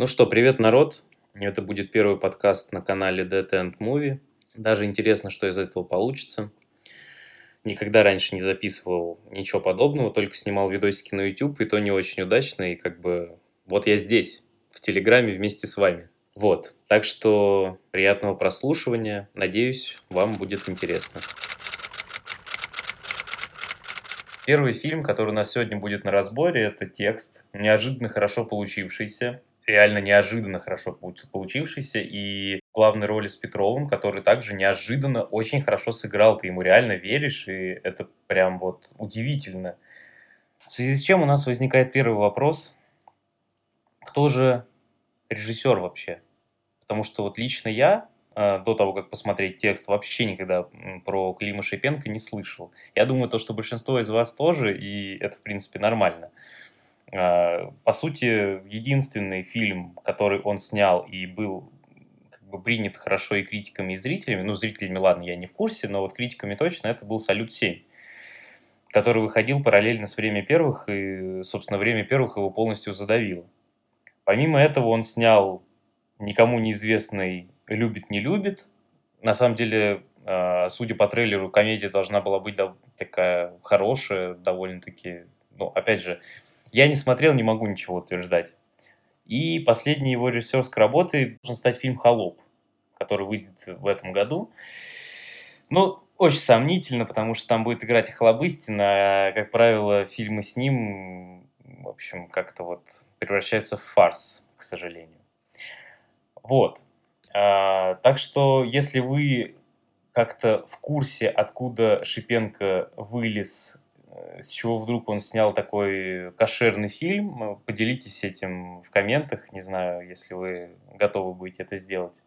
Ну что, привет, народ. Это будет первый подкаст на канале Dead End Movie. Даже интересно, что из этого получится. Никогда раньше не записывал ничего подобного, только снимал видосики на YouTube, и то не очень удачно, и как бы вот я здесь, в Телеграме вместе с вами. Вот, так что приятного прослушивания, надеюсь, вам будет интересно. Первый фильм, который у нас сегодня будет на разборе, это текст, неожиданно хорошо получившийся, реально неожиданно хорошо получившийся, и главной роли с Петровым, который также неожиданно очень хорошо сыграл, ты ему реально веришь, и это прям вот удивительно. В связи с чем у нас возникает первый вопрос, кто же режиссер вообще? Потому что вот лично я а, до того, как посмотреть текст, вообще никогда про Клима Шипенко не слышал. Я думаю, то, что большинство из вас тоже, и это, в принципе, нормально. А, по сути, единственный фильм, который он снял и был как бы принят хорошо и критиками, и зрителями, ну, зрителями, ладно, я не в курсе, но вот критиками точно, это был «Салют-7», который выходил параллельно с «Время первых», и, собственно, «Время первых» его полностью задавило. Помимо этого он снял никому неизвестный «Любит, не любит». На самом деле, а, судя по трейлеру, комедия должна была быть такая хорошая, довольно-таки... Ну, опять же, я не смотрел, не могу ничего утверждать. И последней его режиссерской работой должен стать фильм «Холоп», который выйдет в этом году. Ну, очень сомнительно, потому что там будет играть Охлобыстин, а, как правило, фильмы с ним, в общем, как-то вот превращаются в фарс, к сожалению. Вот. А, так что, если вы как-то в курсе, откуда Шипенко вылез, с чего вдруг он снял такой кошерный фильм, э, поделитесь этим в комментах, не знаю, если вы готовы будете это сделать.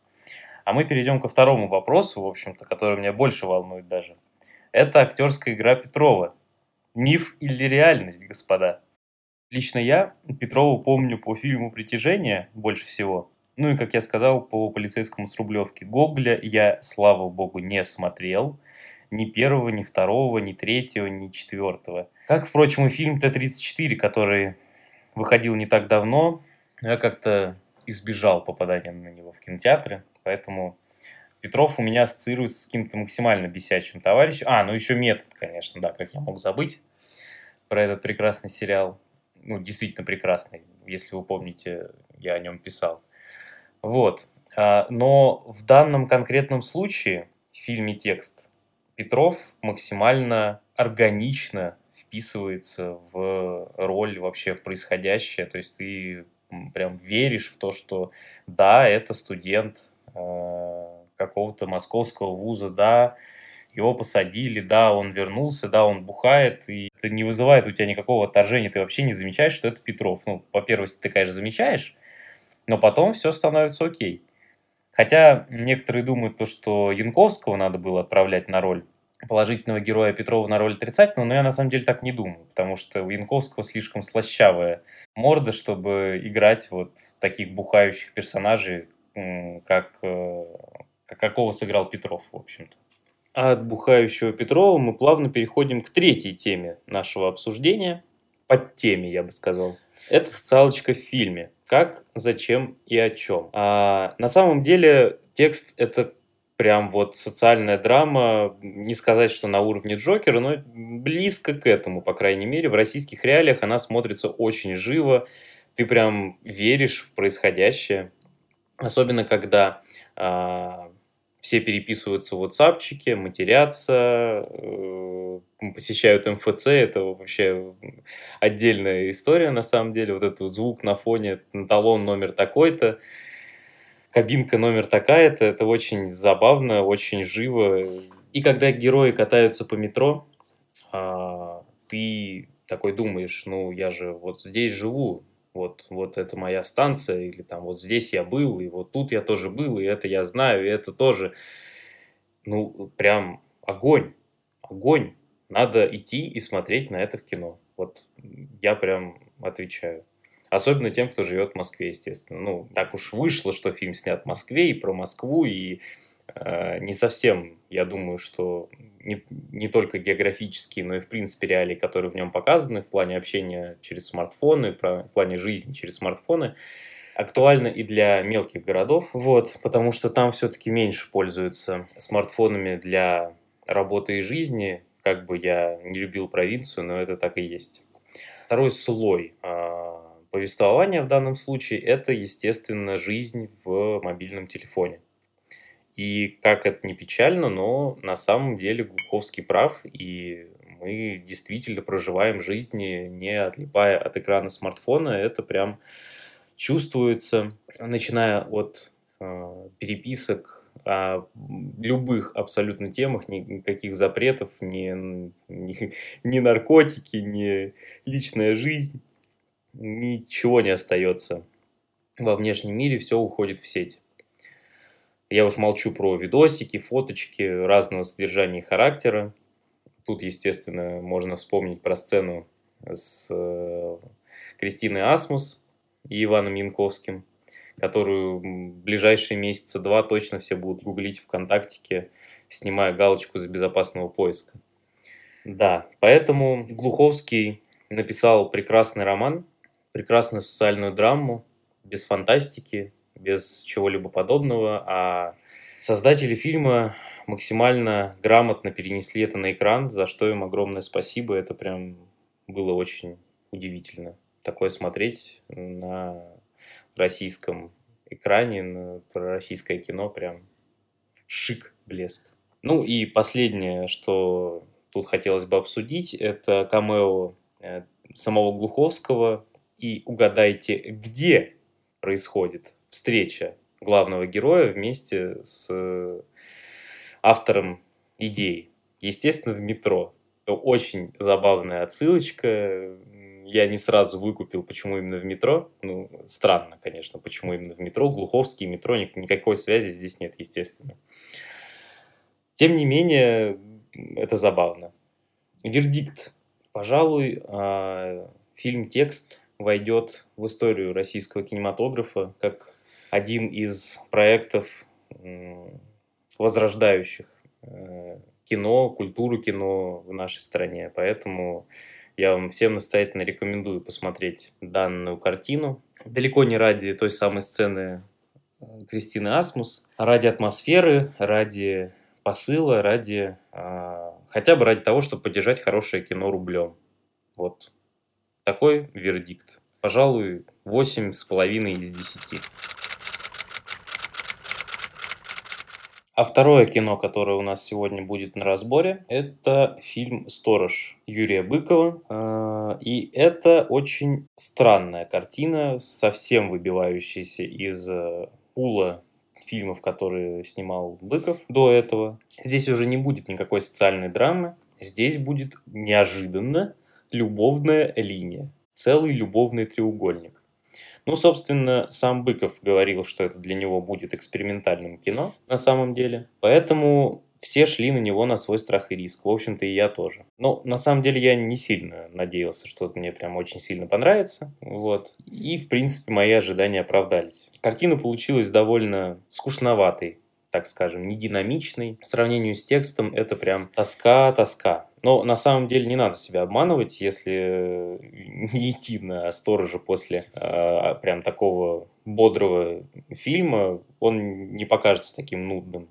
А мы перейдем ко второму вопросу, в общем-то, который меня больше волнует даже. Это актерская игра Петрова. Миф или реальность, господа? Лично я Петрова помню по фильму «Притяжение» больше всего – ну и, как я сказал, по полицейскому с Рублевки. Гогля я, слава богу, не смотрел. Ни первого, ни второго, ни третьего, ни четвертого. Как, впрочем, и фильм Т-34, который выходил не так давно. Я как-то избежал попадания на него в кинотеатры, поэтому Петров у меня ассоциируется с каким-то максимально бесячим товарищем. А, ну еще метод, конечно, да, как я мог забыть про этот прекрасный сериал. Ну, действительно прекрасный, если вы помните, я о нем писал. Вот. А, но в данном конкретном случае, в фильме «Текст», Петров максимально органично вписывается в роль вообще в происходящее. То есть ты прям веришь в то, что да, это студент э, какого-то московского вуза, да, его посадили, да, он вернулся, да, он бухает, и это не вызывает у тебя никакого отторжения, ты вообще не замечаешь, что это Петров. Ну, по первости, ты, конечно, замечаешь, но потом все становится окей. Хотя некоторые думают, то, что Янковского надо было отправлять на роль положительного героя Петрова на роль отрицательного, но я на самом деле так не думаю, потому что у Янковского слишком слащавая морда, чтобы играть вот таких бухающих персонажей, как, э, как какого сыграл Петров, в общем-то. А от бухающего Петрова мы плавно переходим к третьей теме нашего обсуждения, под теме, я бы сказал. Это социалочка в фильме как, зачем и о чем. А, на самом деле текст это прям вот социальная драма, не сказать, что на уровне Джокера, но близко к этому, по крайней мере. В российских реалиях она смотрится очень живо, ты прям веришь в происходящее. Особенно, когда а, все переписываются в WhatsApp, матерятся, э, посещают МФЦ, это вообще отдельная история на самом деле. Вот этот звук на фоне, талон номер такой-то, кабинка номер такая-то, это очень забавно, очень живо. И когда герои катаются по метро, а, ты такой думаешь, ну я же вот здесь живу, вот, вот это моя станция, или там вот здесь я был, и вот тут я тоже был, и это я знаю, и это тоже. Ну, прям огонь, огонь. Надо идти и смотреть на это в кино. Вот я прям отвечаю. Особенно тем, кто живет в Москве, естественно. Ну, так уж вышло, что фильм снят в Москве, и про Москву, и не совсем, я думаю, что не, не только географические, но и в принципе реалии, которые в нем показаны в плане общения через смартфоны, в плане жизни через смартфоны, актуально и для мелких городов, вот, потому что там все-таки меньше пользуются смартфонами для работы и жизни, как бы я не любил провинцию, но это так и есть. Второй слой э, повествования в данном случае – это, естественно, жизнь в мобильном телефоне. И как это не печально, но на самом деле Глуховский прав, и мы действительно проживаем жизни, не отлипая от экрана смартфона. Это прям чувствуется, начиная от э, переписок о любых абсолютно темах, никаких запретов, ни, ни, ни наркотики, ни личная жизнь, ничего не остается во внешнем мире, все уходит в сеть. Я уж молчу про видосики, фоточки разного содержания и характера. Тут, естественно, можно вспомнить про сцену с э, Кристиной Асмус и Иваном Янковским, которую ближайшие месяца два точно все будут гуглить ВКонтактике, снимая галочку за безопасного поиска. Да, поэтому Глуховский написал прекрасный роман, прекрасную социальную драму, без фантастики, без чего-либо подобного, а создатели фильма максимально грамотно перенесли это на экран, за что им огромное спасибо. Это прям было очень удивительно. Такое смотреть на российском экране, на, российское кино прям шик, блеск. Ну и последнее, что тут хотелось бы обсудить, это камео э, самого Глуховского. И угадайте, где происходит встреча главного героя вместе с э, автором идеи. Естественно, в метро. Это очень забавная отсылочка. Я не сразу выкупил, почему именно в метро. Ну, странно, конечно, почему именно в метро. Глуховский метро, никакой связи здесь нет, естественно. Тем не менее, это забавно. Вердикт. Пожалуй, а, фильм «Текст» войдет в историю российского кинематографа как один из проектов, возрождающих э, кино, культуру кино в нашей стране. Поэтому я вам всем настоятельно рекомендую посмотреть данную картину. Далеко не ради той самой сцены э, Кристины Асмус, а ради атмосферы, ради посыла, ради а, хотя бы ради того, чтобы поддержать хорошее кино рублем. Вот такой вердикт. Пожалуй, восемь с половиной из десяти. А второе кино, которое у нас сегодня будет на разборе, это фильм «Сторож» Юрия Быкова. А, и это очень странная картина, совсем выбивающаяся из э, пула фильмов, которые снимал Быков до этого. Здесь уже не будет никакой социальной драмы. Здесь будет неожиданно любовная линия. Целый любовный треугольник. Ну, собственно, сам Быков говорил, что это для него будет экспериментальным кино на самом деле. Поэтому все шли на него на свой страх и риск. В общем-то, и я тоже. Но на самом деле я не сильно надеялся, что это мне прям очень сильно понравится. Вот. И, в принципе, мои ожидания оправдались. Картина получилась довольно скучноватой так скажем, не динамичный. В сравнении с текстом это прям тоска-тоска. Но на самом деле не надо себя обманывать, если не идти на сторожа после э, прям такого бодрого фильма, он не покажется таким нудным.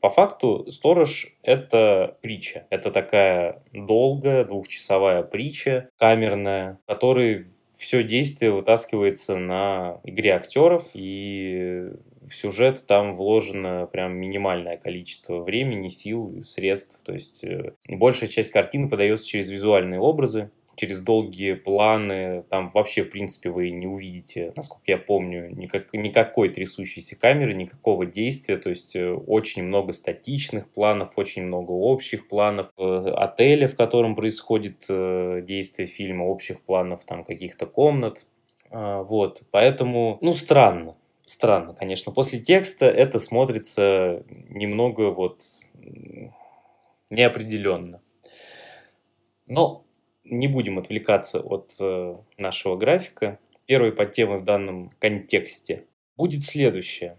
По факту «Сторож» — это притча. Это такая долгая двухчасовая притча, камерная, которой все действие вытаскивается на игре актеров, и в сюжет там вложено прям минимальное количество времени, сил, средств. То есть э, большая часть картины подается через визуальные образы, через долгие планы. Там вообще, в принципе, вы не увидите, насколько я помню, никак, никакой трясущейся камеры, никакого действия. То есть э, очень много статичных планов, очень много общих планов. Э, отеля, в котором происходит действие фильма, общих планов там каких-то комнат. А, вот, поэтому, ну, странно странно, конечно. После текста это смотрится немного вот неопределенно. Но не будем отвлекаться от э, нашего графика. Первой подтемой в данном контексте будет следующее.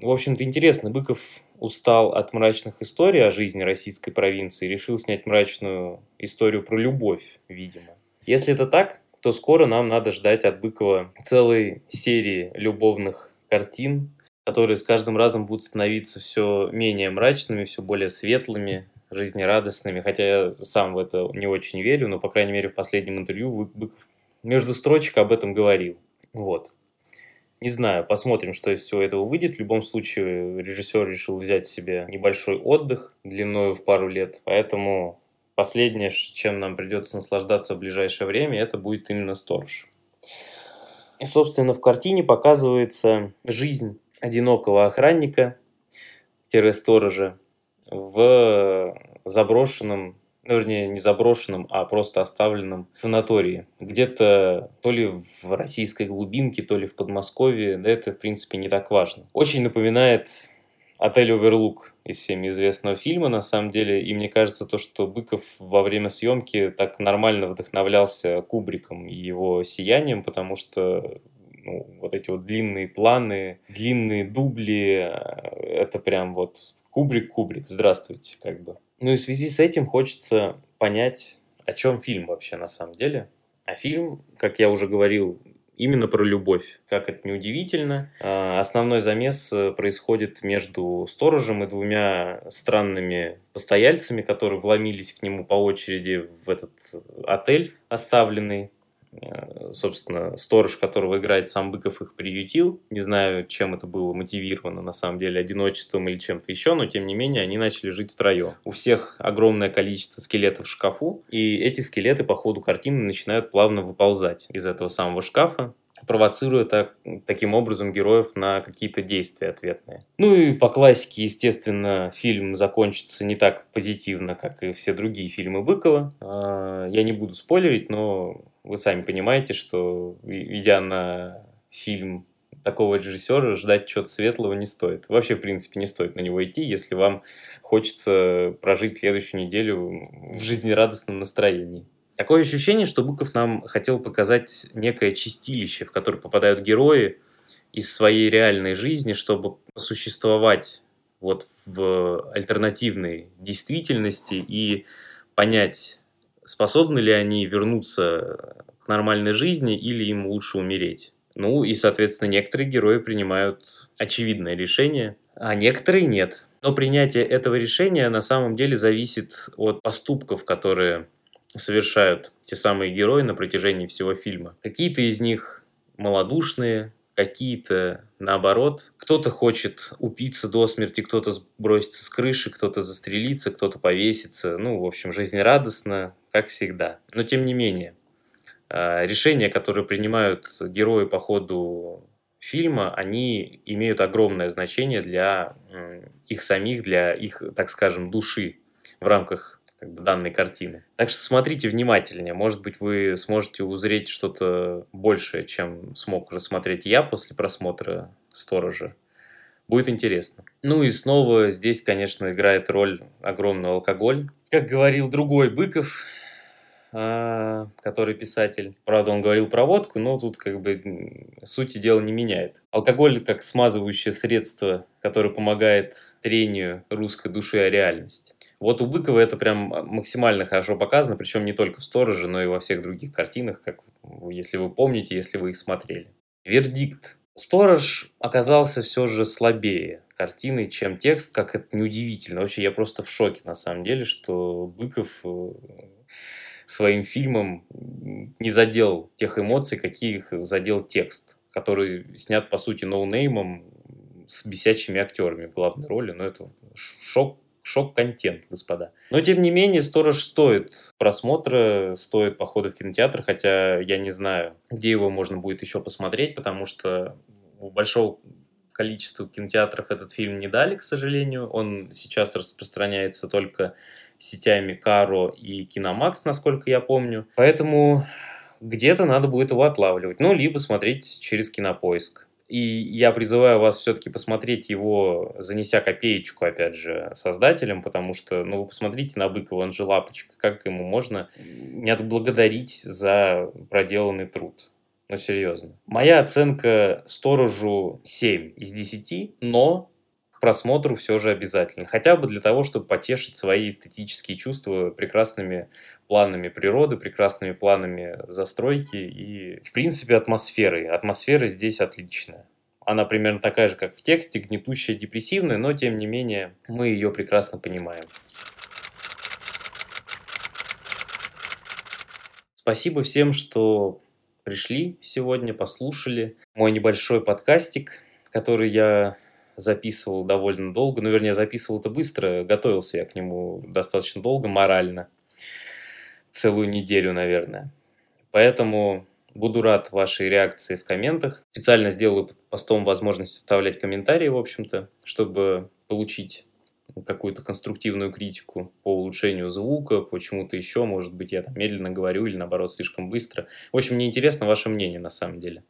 В общем-то, интересно, Быков устал от мрачных историй о жизни российской провинции решил снять мрачную историю про любовь, видимо. Если это так, то скоро нам надо ждать от Быкова целой серии любовных картин, которые с каждым разом будут становиться все менее мрачными, все более светлыми, жизнерадостными, хотя я сам в это не очень верю, но, по крайней мере, в последнем интервью Быков между строчек об этом говорил. Вот. Не знаю, посмотрим, что из всего этого выйдет. В любом случае, режиссер решил взять себе небольшой отдых длиной в пару лет, поэтому последнее, чем нам придется наслаждаться в ближайшее время, это будет именно «Сторож». И, собственно, в картине показывается жизнь одинокого охранника-сторожа в заброшенном ну, вернее, не заброшенном, а просто оставленном санатории. Где-то то ли в российской глубинке, то ли в Подмосковье, да это, в принципе, не так важно. Очень напоминает отель Оверлук из всеми известного фильма, на самом деле. И мне кажется, то, что Быков во время съемки так нормально вдохновлялся Кубриком и его сиянием, потому что ну, вот эти вот длинные планы, длинные дубли, э, это прям вот Кубрик-Кубрик, здравствуйте, как бы. Ну и в связи с этим хочется понять, о чем фильм вообще на самом деле. А фильм, как я уже говорил, именно про любовь. Как это неудивительно. А, основной замес э, происходит между сторожем и двумя странными постояльцами, которые вломились к нему по очереди в этот отель оставленный. Э, собственно, сторож, которого играет сам Быков, их приютил. Не знаю, чем это было мотивировано, на самом деле, одиночеством или чем-то еще, но, тем не менее, они начали жить втроем. У всех огромное количество скелетов в шкафу, и эти скелеты по ходу картины начинают плавно выползать из этого самого шкафа, провоцируя так, таким образом героев на какие-то действия ответные. Ну и по классике, естественно, фильм закончится не так позитивно, как и все другие фильмы Быкова. А, я не буду спойлерить, но вы сами понимаете, что идя на фильм такого режиссера, ждать чего-то светлого не стоит. Вообще, в принципе, не стоит на него идти, если вам хочется прожить следующую неделю в жизнерадостном настроении. Такое ощущение, что Быков нам хотел показать некое чистилище, в которое попадают герои из своей реальной жизни, чтобы существовать вот в альтернативной действительности и понять, способны ли они вернуться к нормальной жизни или им лучше умереть. Ну и, соответственно, некоторые герои принимают очевидное решение, а некоторые нет. Но принятие этого решения на самом деле зависит от поступков, которые совершают те самые герои на протяжении всего фильма. Какие-то из них малодушные, какие-то наоборот. Кто-то хочет упиться до смерти, кто-то сброситься с крыши, кто-то застрелиться, кто-то повеситься. Ну, в общем, жизнерадостно, как всегда. Но тем не менее, а, решения, которые принимают герои по ходу фильма, они имеют огромное значение для их самих, для их, так скажем, души в рамках как бы, данной картины. Так что смотрите внимательнее. Может быть, вы сможете узреть что-то большее, чем смог рассмотреть я после просмотра «Сторожа». Будет интересно. Ну и снова здесь, конечно, играет роль огромный алкоголь. Как говорил другой Быков, который писатель. Правда, он говорил про водку, но тут как бы сути дела не меняет. Алкоголь как смазывающее средство, которое помогает трению русской души о реальности. Вот у Быкова это прям а, максимально хорошо показано, причем не только в «Стороже», но и во всех других картинах, как, если вы помните, если вы их смотрели. Вердикт. «Сторож» оказался все же слабее картины, чем текст, как это неудивительно. Вообще, я просто в шоке, на самом деле, что Быков э, своим фильмом не задел тех эмоций, какие их задел текст, который снят, по сути, ноунеймом с бесячими актерами в главной роли. Но это шок шок-контент, господа. Но, тем не менее, «Сторож» стоит просмотра, стоит похода в кинотеатр, хотя я не знаю, где его можно будет еще посмотреть, потому что у большого количества кинотеатров этот фильм не дали, к сожалению. Он сейчас распространяется только сетями Каро и Киномакс, насколько я помню. Поэтому где-то надо будет его отлавливать. Ну, либо смотреть через Кинопоиск. И я призываю вас все-таки посмотреть его, занеся копеечку, опять же, создателям, потому что, ну, вы посмотрите на Быкова, он же лапочка, как ему можно не отблагодарить за проделанный труд. Ну, серьезно. Моя оценка сторожу 7 из 10, но к просмотру все же обязательно. Хотя бы для того, чтобы потешить свои эстетические чувства прекрасными планами природы, прекрасными планами застройки и, в принципе, атмосферой. Атмосфера здесь отличная. Она примерно такая же, как в тексте, гнетущая, депрессивная, но, тем не менее, мы ее прекрасно понимаем. Спасибо всем, что пришли сегодня, послушали мой небольшой подкастик, который я записывал довольно долго. Ну, вернее, записывал это быстро, готовился я к нему достаточно долго, морально. Целую неделю, наверное. Поэтому буду рад вашей реакции в комментах. Специально сделаю постом возможность оставлять комментарии, в общем-то, чтобы получить какую-то конструктивную критику по улучшению звука, почему-то еще, может быть, я там медленно говорю или, наоборот, слишком быстро. В общем, мне интересно ваше мнение, на самом деле.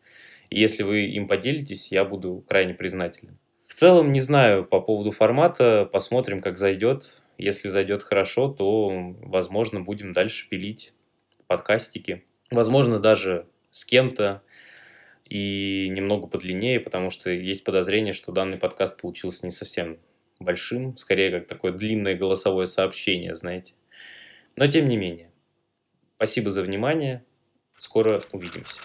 И если вы им поделитесь, я буду крайне признателен. В целом, не знаю по поводу формата, посмотрим, как зайдет. Если зайдет хорошо, то, возможно, будем дальше пилить подкастики. Возможно, даже с кем-то и немного подлиннее, потому что есть подозрение, что данный подкаст получился не совсем большим, скорее как такое длинное голосовое сообщение, знаете. Но тем не менее. Спасибо за внимание. Скоро увидимся.